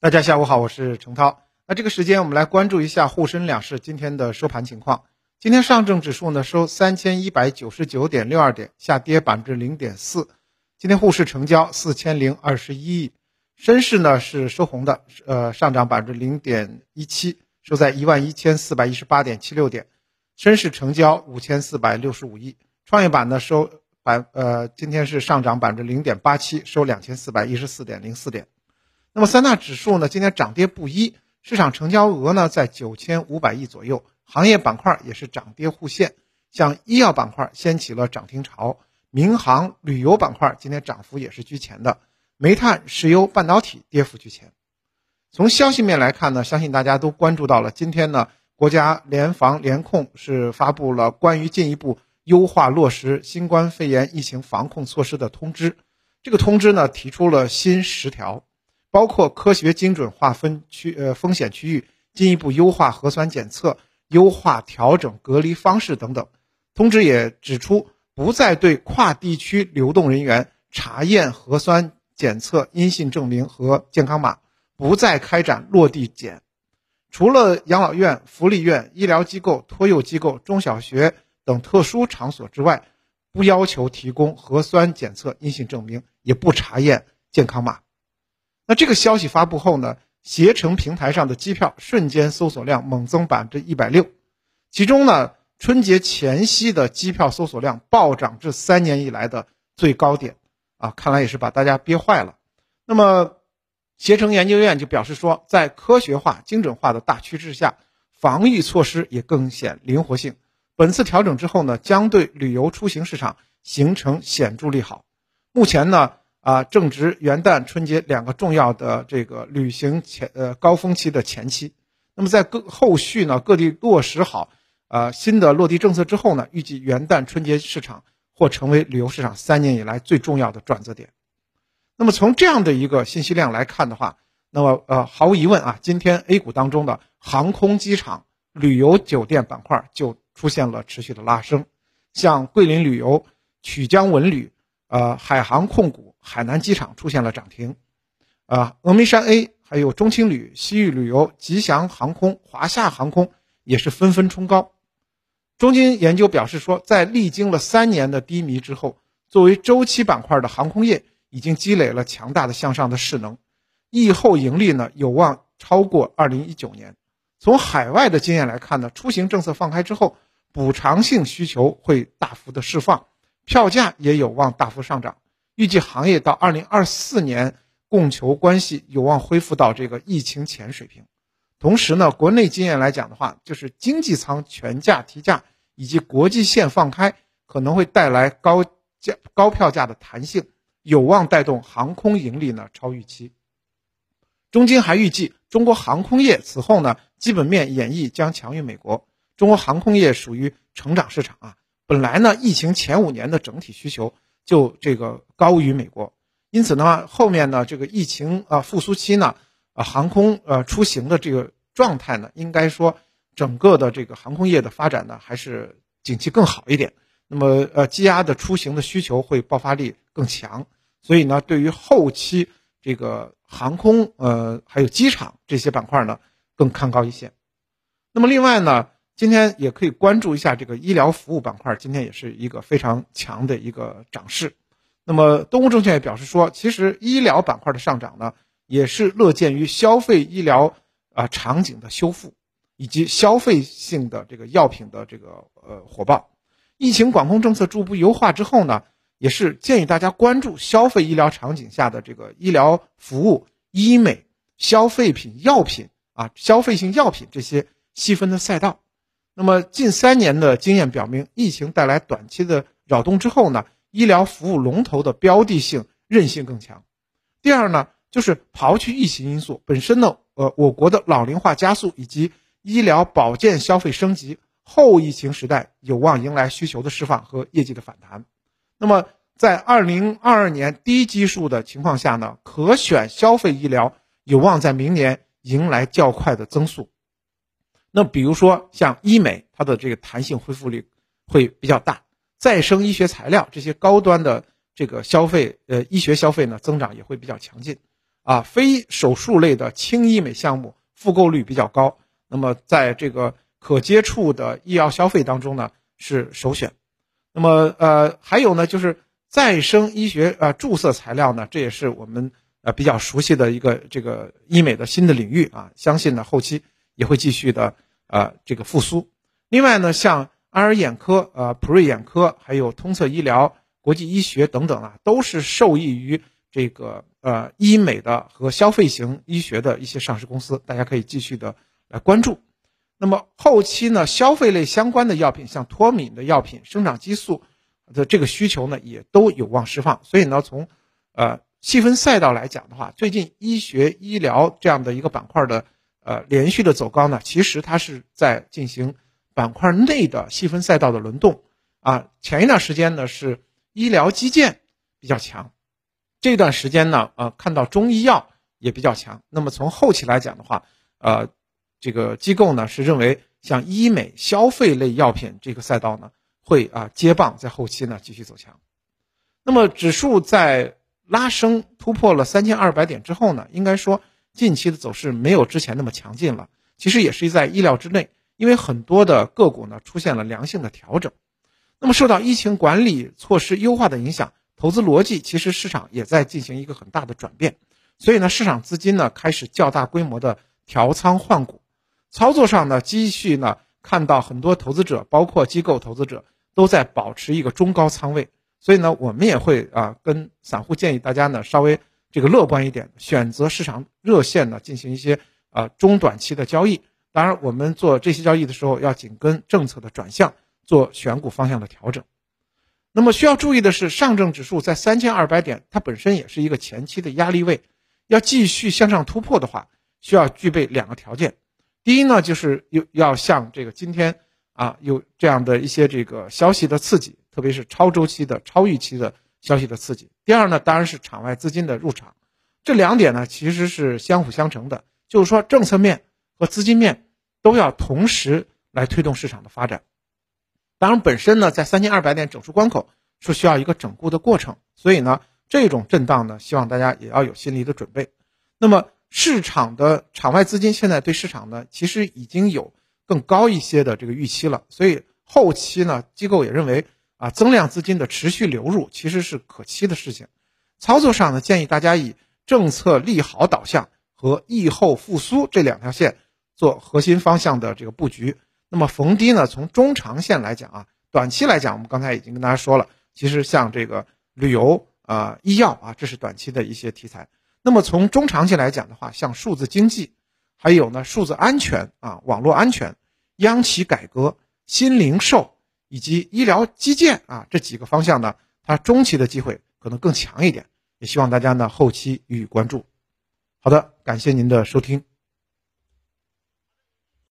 大家下午好，我是程涛。那这个时间我们来关注一下沪深两市今天的收盘情况。今天上证指数呢收三千一百九十九点六二点，下跌百分之零点四。今天沪市成交四千零二十一亿，深市呢是收红的，呃上涨百分之零点一七，收在一万一千四百一十八点七六点，深市成交五千四百六十五亿。创业板呢收百呃今天是上涨百分之零点八七，收两千四百一十四点零四点。那么三大指数呢，今天涨跌不一，市场成交额呢在九千五百亿左右，行业板块也是涨跌互现，像医药板块掀起了涨停潮，民航、旅游板块今天涨幅也是居前的，煤炭、石油、半导体跌幅居前。从消息面来看呢，相信大家都关注到了，今天呢，国家联防联控是发布了关于进一步优化落实新冠肺炎疫情防控措施的通知，这个通知呢提出了新十条。包括科学精准划分区呃风险区域，进一步优化核酸检测，优化调整隔离方式等等。通知也指出，不再对跨地区流动人员查验核酸检测阴性证明和健康码，不再开展落地检。除了养老院、福利院、医疗机构、托幼机构、中小学等特殊场所之外，不要求提供核酸检测阴性证明，也不查验健康码。那这个消息发布后呢，携程平台上的机票瞬间搜索量猛增百分之一百六，其中呢，春节前夕的机票搜索量暴涨至三年以来的最高点，啊，看来也是把大家憋坏了。那么，携程研究院就表示说，在科学化、精准化的大趋势下，防御措施也更显灵活性。本次调整之后呢，将对旅游出行市场形成显著利好。目前呢。啊，正值元旦、春节两个重要的这个旅行前呃高峰期的前期，那么在各后续呢，各地落实好啊新的落地政策之后呢，预计元旦春节市场或成为旅游市场三年以来最重要的转折点。那么从这样的一个信息量来看的话，那么呃毫无疑问啊，今天 A 股当中的航空、机场、旅游、酒店板块就出现了持续的拉升，像桂林旅游、曲江文旅、呃海航控股。海南机场出现了涨停，啊，峨眉山 A 还有中青旅、西域旅游、吉祥航空、华夏航空也是纷纷冲高。中金研究表示说，在历经了三年的低迷之后，作为周期板块的航空业已经积累了强大的向上的势能，疫后盈利呢有望超过二零一九年。从海外的经验来看呢，出行政策放开之后，补偿性需求会大幅的释放，票价也有望大幅上涨。预计行业到二零二四年供求关系有望恢复到这个疫情前水平。同时呢，国内经验来讲的话，就是经济舱全价提价以及国际线放开，可能会带来高价高票价的弹性，有望带动航空盈利呢超预期。中金还预计，中国航空业此后呢基本面演绎将强于美国。中国航空业属于成长市场啊，本来呢疫情前五年的整体需求。就这个高于美国，因此呢，后面呢这个疫情啊复苏期呢，啊航空呃出行的这个状态呢，应该说整个的这个航空业的发展呢还是景气更好一点。那么呃积压的出行的需求会爆发力更强，所以呢，对于后期这个航空呃还有机场这些板块呢更看高一些。那么另外呢。今天也可以关注一下这个医疗服务板块，今天也是一个非常强的一个涨势。那么东吴证券也表示说，其实医疗板块的上涨呢，也是乐见于消费医疗啊场景的修复，以及消费性的这个药品的这个呃火爆。疫情管控政策逐步优化之后呢，也是建议大家关注消费医疗场景下的这个医疗服务、医美、消费品、药品啊消费性药品这些细分的赛道。那么近三年的经验表明，疫情带来短期的扰动之后呢，医疗服务龙头的标的性韧性更强。第二呢，就是刨去疫情因素本身呢，呃，我国的老龄化加速以及医疗保健消费升级，后疫情时代有望迎来需求的释放和业绩的反弹。那么在二零二二年低基数的情况下呢，可选消费医疗有望在明年迎来较快的增速。那比如说像医美，它的这个弹性恢复力会比较大；再生医学材料这些高端的这个消费，呃，医学消费呢增长也会比较强劲。啊，非手术类的轻医美项目复购率比较高，那么在这个可接触的医药消费当中呢是首选。那么呃还有呢就是再生医学呃注射材料呢，这也是我们呃比较熟悉的一个这个医美的新的领域啊，相信呢后期也会继续的呃这个复苏。另外呢像爱尔眼科、呃普瑞眼科，还有通策医疗、国际医学等等啊，都是受益于这个呃医美的和消费型医学的一些上市公司，大家可以继续的来关注。那么后期呢，消费类相关的药品，像脱敏的药品、生长激素的这个需求呢，也都有望释放。所以呢，从呃细分赛道来讲的话，最近医学医疗这样的一个板块的呃连续的走高呢，其实它是在进行。板块内的细分赛道的轮动啊，前一段时间呢是医疗基建比较强，这段时间呢呃看到中医药也比较强。那么从后期来讲的话，呃这个机构呢是认为像医美消费类药品这个赛道呢会啊接棒在后期呢继续走强。那么指数在拉升突破了三千二百点之后呢，应该说近期的走势没有之前那么强劲了，其实也是在意料之内。因为很多的个股呢出现了良性的调整，那么受到疫情管理措施优化的影响，投资逻辑其实市场也在进行一个很大的转变，所以呢市场资金呢开始较大规模的调仓换股，操作上呢继续呢看到很多投资者包括机构投资者都在保持一个中高仓位，所以呢我们也会啊跟散户建议大家呢稍微这个乐观一点，选择市场热线呢进行一些啊中短期的交易。当然，我们做这些交易的时候，要紧跟政策的转向，做选股方向的调整。那么需要注意的是，上证指数在三千二百点，它本身也是一个前期的压力位，要继续向上突破的话，需要具备两个条件。第一呢，就是有要像这个今天啊，有这样的一些这个消息的刺激，特别是超周期的、超预期的消息的刺激。第二呢，当然是场外资金的入场。这两点呢，其实是相辅相成的，就是说政策面。和资金面都要同时来推动市场的发展。当然，本身呢，在三千二百点整数关口是需要一个整固的过程，所以呢，这种震荡呢，希望大家也要有心理的准备。那么，市场的场外资金现在对市场呢，其实已经有更高一些的这个预期了，所以后期呢，机构也认为啊，增量资金的持续流入其实是可期的事情。操作上呢，建议大家以政策利好导向。和疫后复苏这两条线做核心方向的这个布局，那么逢低呢，从中长线来讲啊，短期来讲，我们刚才已经跟大家说了，其实像这个旅游啊、医药啊，这是短期的一些题材。那么从中长期来讲的话，像数字经济，还有呢数字安全啊、网络安全、央企改革、新零售以及医疗基建啊这几个方向呢，它中期的机会可能更强一点，也希望大家呢后期予以关注。好的，感谢您的收听。